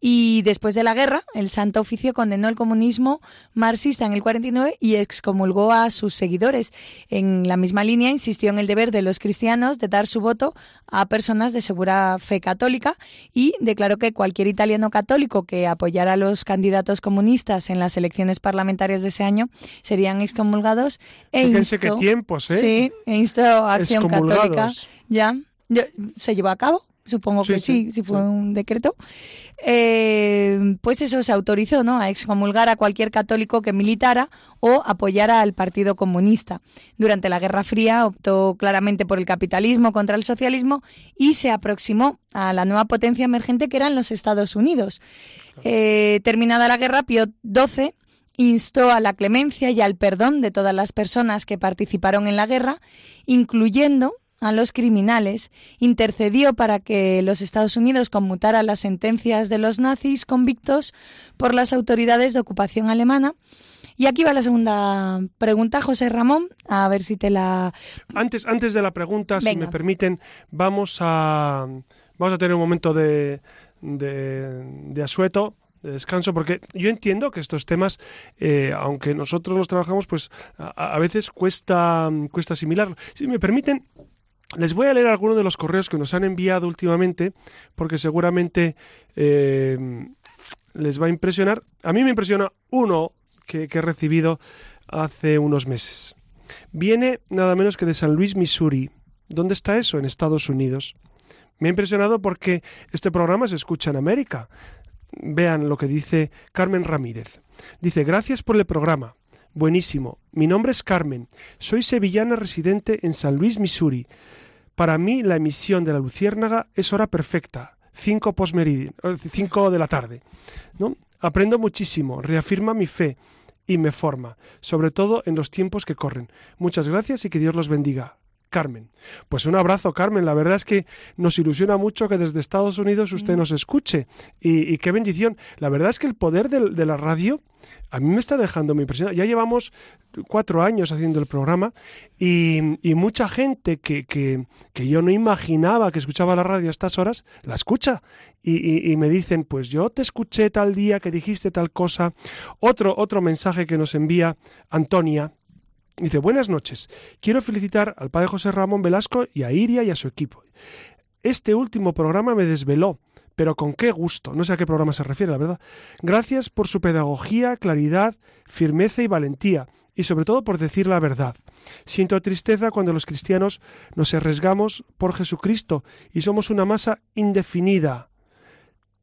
y después de la guerra, el Santo Oficio condenó el comunismo marxista en el 49 y excomulgó a sus seguidores. En la misma línea, insistió en el deber de los cristianos de dar su voto a personas de segura fe católica y declaró que cualquier italiano católico que apoyara a los candidatos comunistas en las elecciones parlamentarias de ese año serían excomulgados. E Fíjense qué tiempos, ¿eh? Sí, e instó a Acción Católica. Ya, se llevó a cabo supongo que sí, sí, fue un decreto, eh, pues eso se autorizó ¿no? a excomulgar a cualquier católico que militara o apoyara al Partido Comunista. Durante la Guerra Fría optó claramente por el capitalismo contra el socialismo y se aproximó a la nueva potencia emergente que eran los Estados Unidos. Eh, terminada la guerra, Pío XII instó a la clemencia y al perdón de todas las personas que participaron en la guerra, incluyendo a los criminales, intercedió para que los Estados Unidos conmutaran las sentencias de los nazis convictos por las autoridades de ocupación alemana. Y aquí va la segunda pregunta, José Ramón, a ver si te la... Antes, antes de la pregunta, si me permiten, vamos a, vamos a tener un momento de, de, asueto de descanso, porque yo entiendo que estos temas, eh, aunque nosotros los trabajamos, pues a, a, veces cuesta, cuesta asimilarlo. Si me permiten, les voy a leer algunos de los correos que nos han enviado últimamente, porque seguramente eh, les va a impresionar. A mí me impresiona uno que, he recibido hace unos meses. Viene nada menos que de San Luis, Missouri. ¿Dónde está eso? En Estados Unidos. Me ha impresionado porque este programa se escucha en América. Vean lo que dice Carmen Ramírez. Dice, gracias por el programa. Buenísimo. Mi nombre es Carmen. Soy sevillana residente en San Luis, Missouri. Para mí la emisión de la Luciérnaga es hora perfecta, 5 5 de la tarde. ¿no? Aprendo muchísimo, reafirma mi fe y me forma, sobre todo en los tiempos que corren. Muchas gracias y que Dios los bendiga. Carmen. Pues un abrazo, Carmen. La verdad es que nos ilusiona mucho que desde Estados Unidos usted mm. nos escuche. Y, qué bendición. La verdad es que el poder de, la radio a mí me está dejando muy impresionado. Ya llevamos cuatro años haciendo el programa y, mucha gente que, que, que, yo no imaginaba que escuchaba la radio a estas horas, la escucha. Y, y, me dicen, pues yo te escuché tal día que dijiste tal cosa. Otro, otro mensaje que nos envía Antonia Dice, buenas noches. Quiero felicitar al padre José Ramón Velasco y a Iria y a su equipo. Este último programa me desveló, pero con qué gusto. No sé a qué programa se refiere, la verdad. Gracias por su pedagogía, claridad, firmeza y valentía, y sobre todo por decir la verdad. Siento tristeza cuando los cristianos nos arriesgamos por Jesucristo y somos una masa indefinida,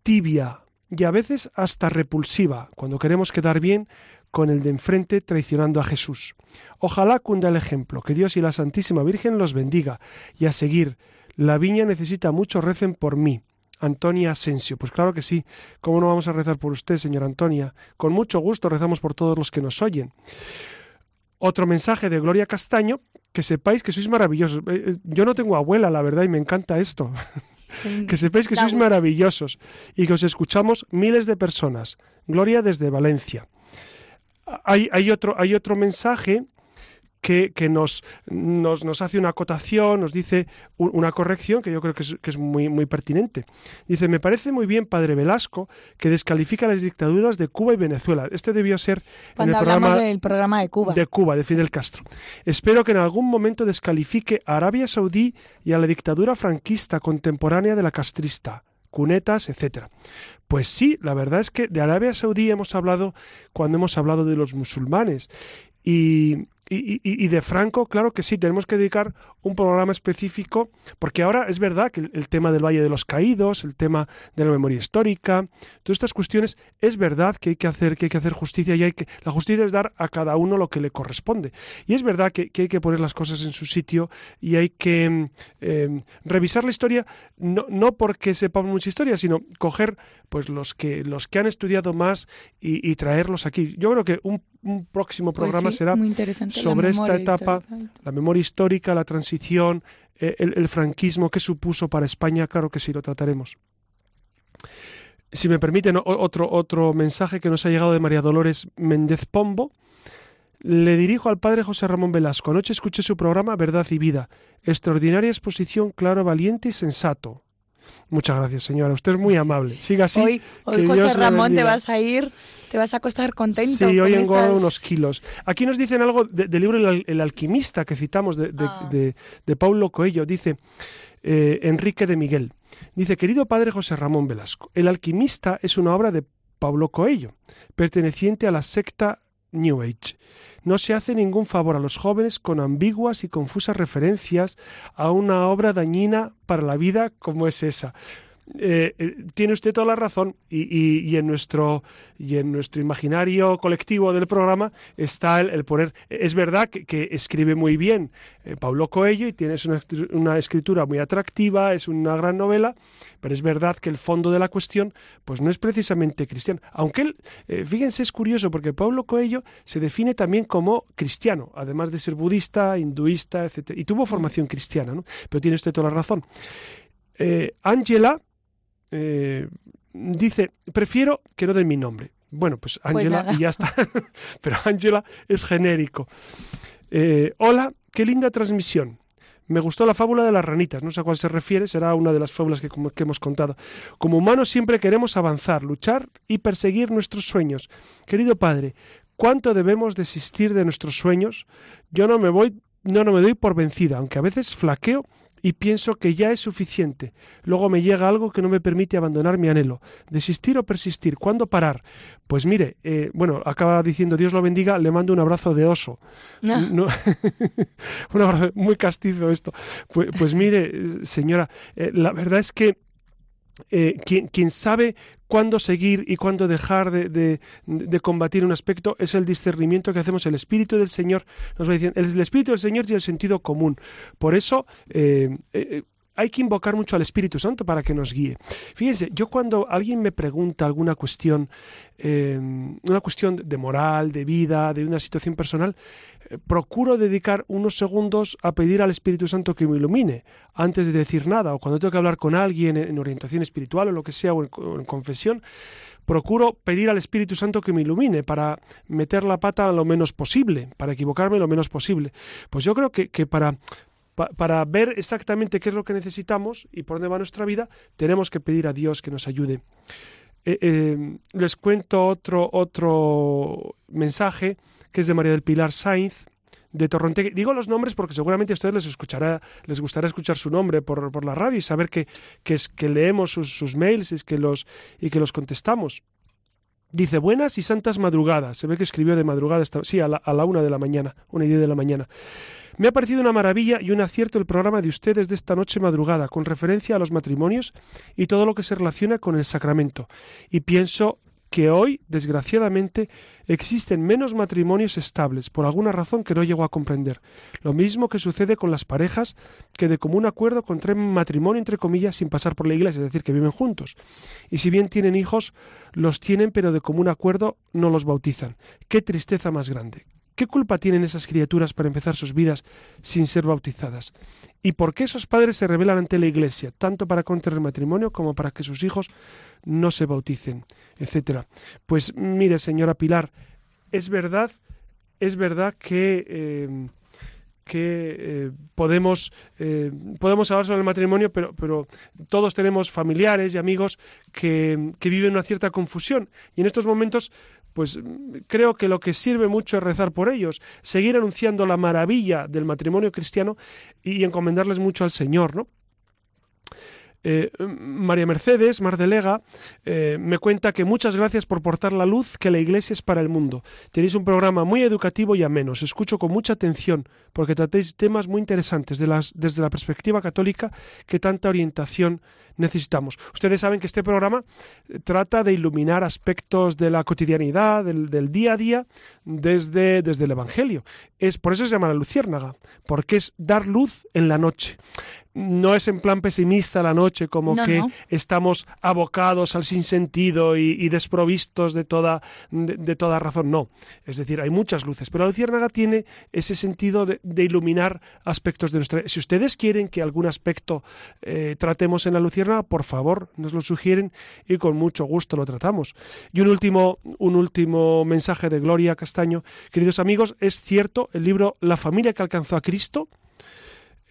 tibia y a veces hasta repulsiva, cuando queremos quedar bien con el de enfrente traicionando a Jesús. Ojalá cunda el ejemplo, que Dios y la Santísima Virgen los bendiga, y a seguir, la viña necesita mucho recen por mí. Antonia Asensio. Pues claro que sí. ¿Cómo no vamos a rezar por usted, señora Antonia? Con mucho gusto rezamos por todos los que nos oyen. Otro mensaje de Gloria Castaño, que sepáis que sois maravillosos. Eh, eh, yo no tengo abuela, la verdad, y me encanta esto. que sepáis que sois maravillosos y que os escuchamos miles de personas. Gloria desde Valencia. Hay, hay, otro, hay otro mensaje que, nos, nos, hace una acotación, nos dice una corrección que yo creo que es, muy, muy pertinente. Dice, me parece muy bien, padre Velasco, que descalifica las dictaduras de Cuba y Venezuela. Este debió ser Cuando el programa, del programa de Cuba. De Cuba, de Fidel Castro. Espero que en algún momento descalifique a Arabia Saudí y a la dictadura franquista contemporánea de la castrista cunetas, etcétera. Pues sí, la verdad es que de Arabia Saudí hemos hablado cuando hemos hablado de los musulmanes. Y, y, de Franco, claro que sí, tenemos que dedicar un programa específico, porque ahora es verdad que el, tema del Valle de los Caídos, el tema de la memoria histórica, todas estas cuestiones, es verdad que hay que hacer, que hay que hacer justicia y hay que, la justicia es dar a cada uno lo que le corresponde. Y es verdad que, hay que poner las cosas en su sitio y hay que eh, revisar la historia, no, no porque sepamos mucha historia, sino coger pues los que, los que han estudiado más y, traerlos aquí. Yo creo que un, próximo pues programa será sobre esta etapa, la memoria histórica, la transición, eh, el, franquismo, qué supuso para España, claro que sí, lo trataremos. Si me permiten, otro, otro mensaje que nos ha llegado de María Dolores Méndez Pombo. Le dirijo al padre José Ramón Velasco. Anoche escuché su programa Verdad y Vida. Extraordinaria exposición, claro, valiente y sensato. Muchas gracias, señora. Usted es muy amable. Siga así. Hoy, José Ramón, te vas a ir, te vas a acostar contento. Sí, hoy engordo unos kilos. Aquí nos dicen algo del libro el, alquimista que citamos de, ah. Paulo Coelho. Dice eh, Enrique de Miguel. Dice, querido padre José Ramón Velasco, El alquimista es una obra de Paulo Coelho, perteneciente a la secta New Age. No se hace ningún favor a los jóvenes con ambiguas y confusas referencias a una obra dañina para la vida como es esa. Eh, eh, tiene usted toda la razón. Y, en nuestro y en nuestro imaginario colectivo del programa está el, poner es verdad que, escribe muy bien eh, Paulo Coelho y tiene una, escritura muy atractiva es una gran novela pero es verdad que el fondo de la cuestión pues no es precisamente cristiano. Aunque él fíjense es curioso porque Paulo Coelho se define también como cristiano además de ser budista hinduista etcétera y tuvo formación cristiana ¿no? pero tiene usted toda la razón. Angela eh, dice, prefiero que no den mi nombre. Bueno, pues, pues Ángela y ya está. Pero Ángela es genérico. Eh, hola, qué linda transmisión. Me gustó la fábula de las ranitas, no sé a cuál se refiere, será una de las fábulas que, que, hemos contado. Como humanos siempre queremos avanzar, luchar y perseguir nuestros sueños. Querido padre, ¿cuánto debemos desistir de nuestros sueños? Yo no me voy, no, no me doy por vencida, aunque a veces flaqueo y pienso que ya es suficiente. Luego me llega algo que no me permite abandonar mi anhelo. Desistir o persistir. ¿Cuándo parar? Pues mire, eh, bueno, acaba diciendo Dios lo bendiga, le mando un abrazo de oso. Ah. un abrazo muy castizo esto. Pues, pues mire, señora, eh, la verdad es que eh, quien, quien, sabe cuándo seguir y cuándo dejar de, combatir un aspecto es el discernimiento que hacemos. El Espíritu del Señor nos va diciendo, el, Espíritu del Señor y el sentido común. Por eso, eh, eh, hay que invocar mucho al Espíritu Santo para que nos guíe. Fíjense, yo cuando alguien me pregunta alguna cuestión, eh, una cuestión de moral, de vida, de una situación personal, eh, procuro dedicar unos segundos a pedir al Espíritu Santo que me ilumine antes de decir nada, o cuando tengo que hablar con alguien en, orientación espiritual o lo que sea, o en, confesión, procuro pedir al Espíritu Santo que me ilumine para meter la pata lo menos posible, para equivocarme lo menos posible. Pues yo creo que, que para para ver exactamente qué es lo que necesitamos y por dónde va nuestra vida, tenemos que pedir a Dios que nos ayude. Eh, eh, les cuento otro, otro mensaje que es de María del Pilar Sainz. de Torronte. Digo los nombres porque seguramente a ustedes les escuchará, les gustará escuchar su nombre por, por la radio y saber que, que, leemos sus, sus mails y que, los, y que los contestamos. Dice, buenas y santas madrugadas. Se ve que escribió de madrugada, sí, a la, a la una de la mañana, una idea de la mañana. Me ha parecido una maravilla y un acierto el programa de ustedes de esta noche madrugada, con referencia a los matrimonios y todo lo que se relaciona con el sacramento. Y pienso que hoy, desgraciadamente, existen menos matrimonios estables, por alguna razón que no llego a comprender. Lo mismo que sucede con las parejas que de común acuerdo contraen matrimonio, entre comillas, sin pasar por la iglesia, es decir, que viven juntos. Y si bien tienen hijos, los tienen, pero de común acuerdo no los bautizan. Qué tristeza más grande. ¿Qué culpa tienen esas criaturas para empezar sus vidas sin ser bautizadas? ¿Y por qué esos padres se rebelan ante la Iglesia, tanto para contraer matrimonio como para que sus hijos no se bauticen, etcétera? Pues mire, señora Pilar, es verdad, es verdad que que eh, podemos, eh, podemos hablar sobre el matrimonio, pero, pero todos tenemos familiares y amigos que, que, viven una cierta confusión. Y en estos momentos pues creo que lo que sirve mucho es rezar por ellos, seguir anunciando la maravilla del matrimonio cristiano y encomendarles mucho al Señor, ¿no? Eh, María Mercedes Mardelega eh, me cuenta que muchas gracias por portar la luz que la Iglesia es para el mundo. Tenéis un programa muy educativo y ameno. Escucho con mucha atención porque tratéis temas muy interesantes de las, desde la perspectiva católica que tanta orientación necesitamos. Ustedes saben que este programa eh, trata de iluminar aspectos de la cotidianidad, del, día a día, desde, desde el Evangelio. Es, por eso se llama la luciérnaga, porque es dar luz en la noche no es en plan pesimista la noche, como que estamos abocados al sinsentido y, y desprovistos de toda, de, toda razón. No, es decir, hay muchas luces, pero la luciérnaga tiene ese sentido de, iluminar aspectos de nuestra. Si ustedes quieren que algún aspecto eh, tratemos en la luciérnaga, por favor, nos lo sugieren y con mucho gusto lo tratamos. Y un último, un último mensaje de Gloria Castaño, queridos amigos, es cierto, el libro La familia que alcanzó a Cristo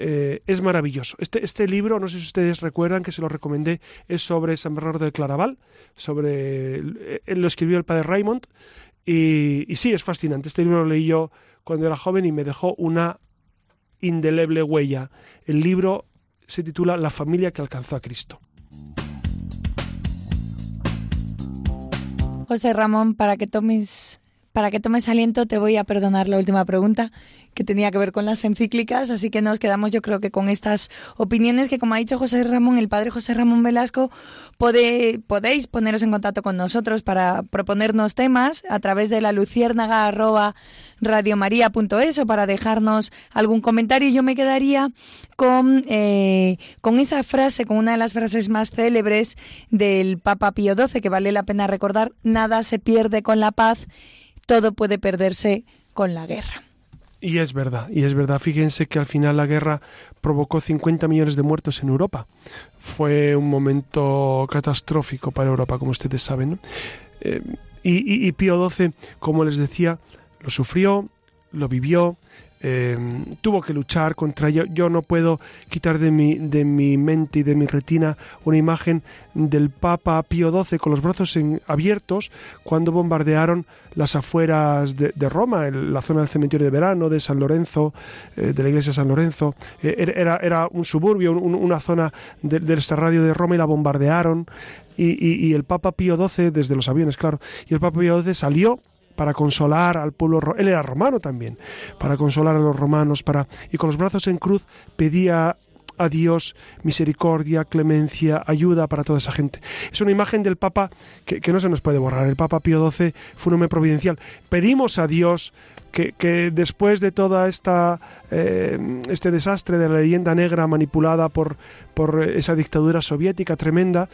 eh, es maravilloso. Este, este libro, no sé si ustedes recuerdan que se lo recomendé, es sobre San Bernardo de Claraval, sobre, él lo escribió el padre Raymond, y, y sí, es fascinante. Este libro lo leí yo cuando era joven y me dejó una indeleble huella. El libro se titula La familia que alcanzó a Cristo. José Ramón, para que tomes para que tomes aliento te voy a perdonar la última pregunta que tenía que ver con las encíclicas, así que nos quedamos yo creo que con estas opiniones que como ha dicho José Ramón, el padre José Ramón Velasco, podéis poneros en contacto con nosotros para proponernos temas a través de la luciérnaga arroba radiomaria.es o para dejarnos algún comentario. Yo me quedaría con, eh, con esa frase, con una de las frases más célebres del Papa Pío XII, que vale la pena recordar, nada se pierde con la paz, todo puede perderse con la guerra. Y es verdad, y es verdad. Fíjense que al final la guerra provocó 50 millones de muertos en Europa. Fue un momento catastrófico para Europa, como ustedes saben. Eh, y, y Pío XII, como les decía, lo sufrió, lo vivió, eh, tuvo que luchar contra ello. Yo no puedo quitar de mi, de mi mente y de mi retina una imagen del Papa Pío XII con los brazos abiertos cuando bombardearon las afueras de, Roma, en la zona del cementerio de verano, de San Lorenzo, eh, de la iglesia de San Lorenzo. Eh, era, era, un suburbio, una zona del de radio de Roma y la bombardearon. Y, y, el Papa Pío XII, desde los aviones, claro, y el Papa Pío XII salió para consolar al pueblo, él era romano también, para consolar a los romanos, para y con los brazos en cruz pedía a Dios misericordia, clemencia, ayuda para toda esa gente. Es una imagen del Papa que, no se nos puede borrar. El Papa Pío XII fue un hombre providencial. Pedimos a Dios que, después de toda esta eh, este desastre de la leyenda negra manipulada por, por esa dictadura soviética tremenda,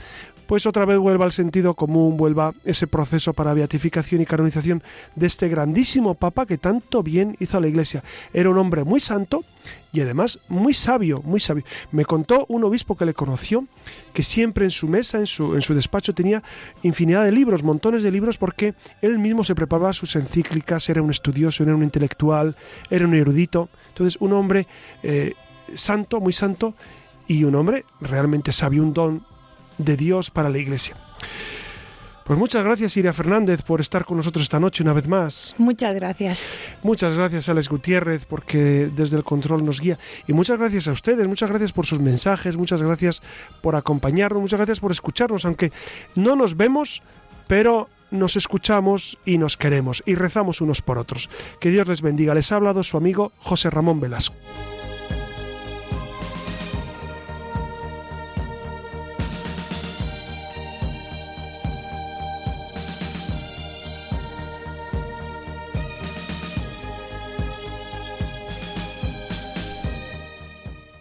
pues otra vez vuelva al sentido común, vuelva ese proceso para beatificación y canonización de este grandísimo Papa que tanto bien hizo a la Iglesia. Era un hombre muy santo y además muy sabio, muy sabio. Me contó un obispo que le conoció que siempre en su mesa, en su, en su despacho, tenía infinidad de libros, montones de libros, porque él mismo se preparaba sus encíclicas, era un estudioso, era un intelectual, era un erudito. Entonces, un hombre eh, santo, muy santo, y un hombre realmente sabio, un don de Dios para la Iglesia. Pues muchas gracias, Iria Fernández, por estar con nosotros esta noche una vez más. Muchas gracias. Muchas gracias, Alex Gutiérrez, porque desde el control nos guía. Y muchas gracias a ustedes, muchas gracias por sus mensajes, muchas gracias por acompañarnos, muchas gracias por escucharnos, aunque no nos vemos, pero nos escuchamos y nos queremos y rezamos unos por otros. Que Dios les bendiga. Les ha hablado su amigo José Ramón Velasco.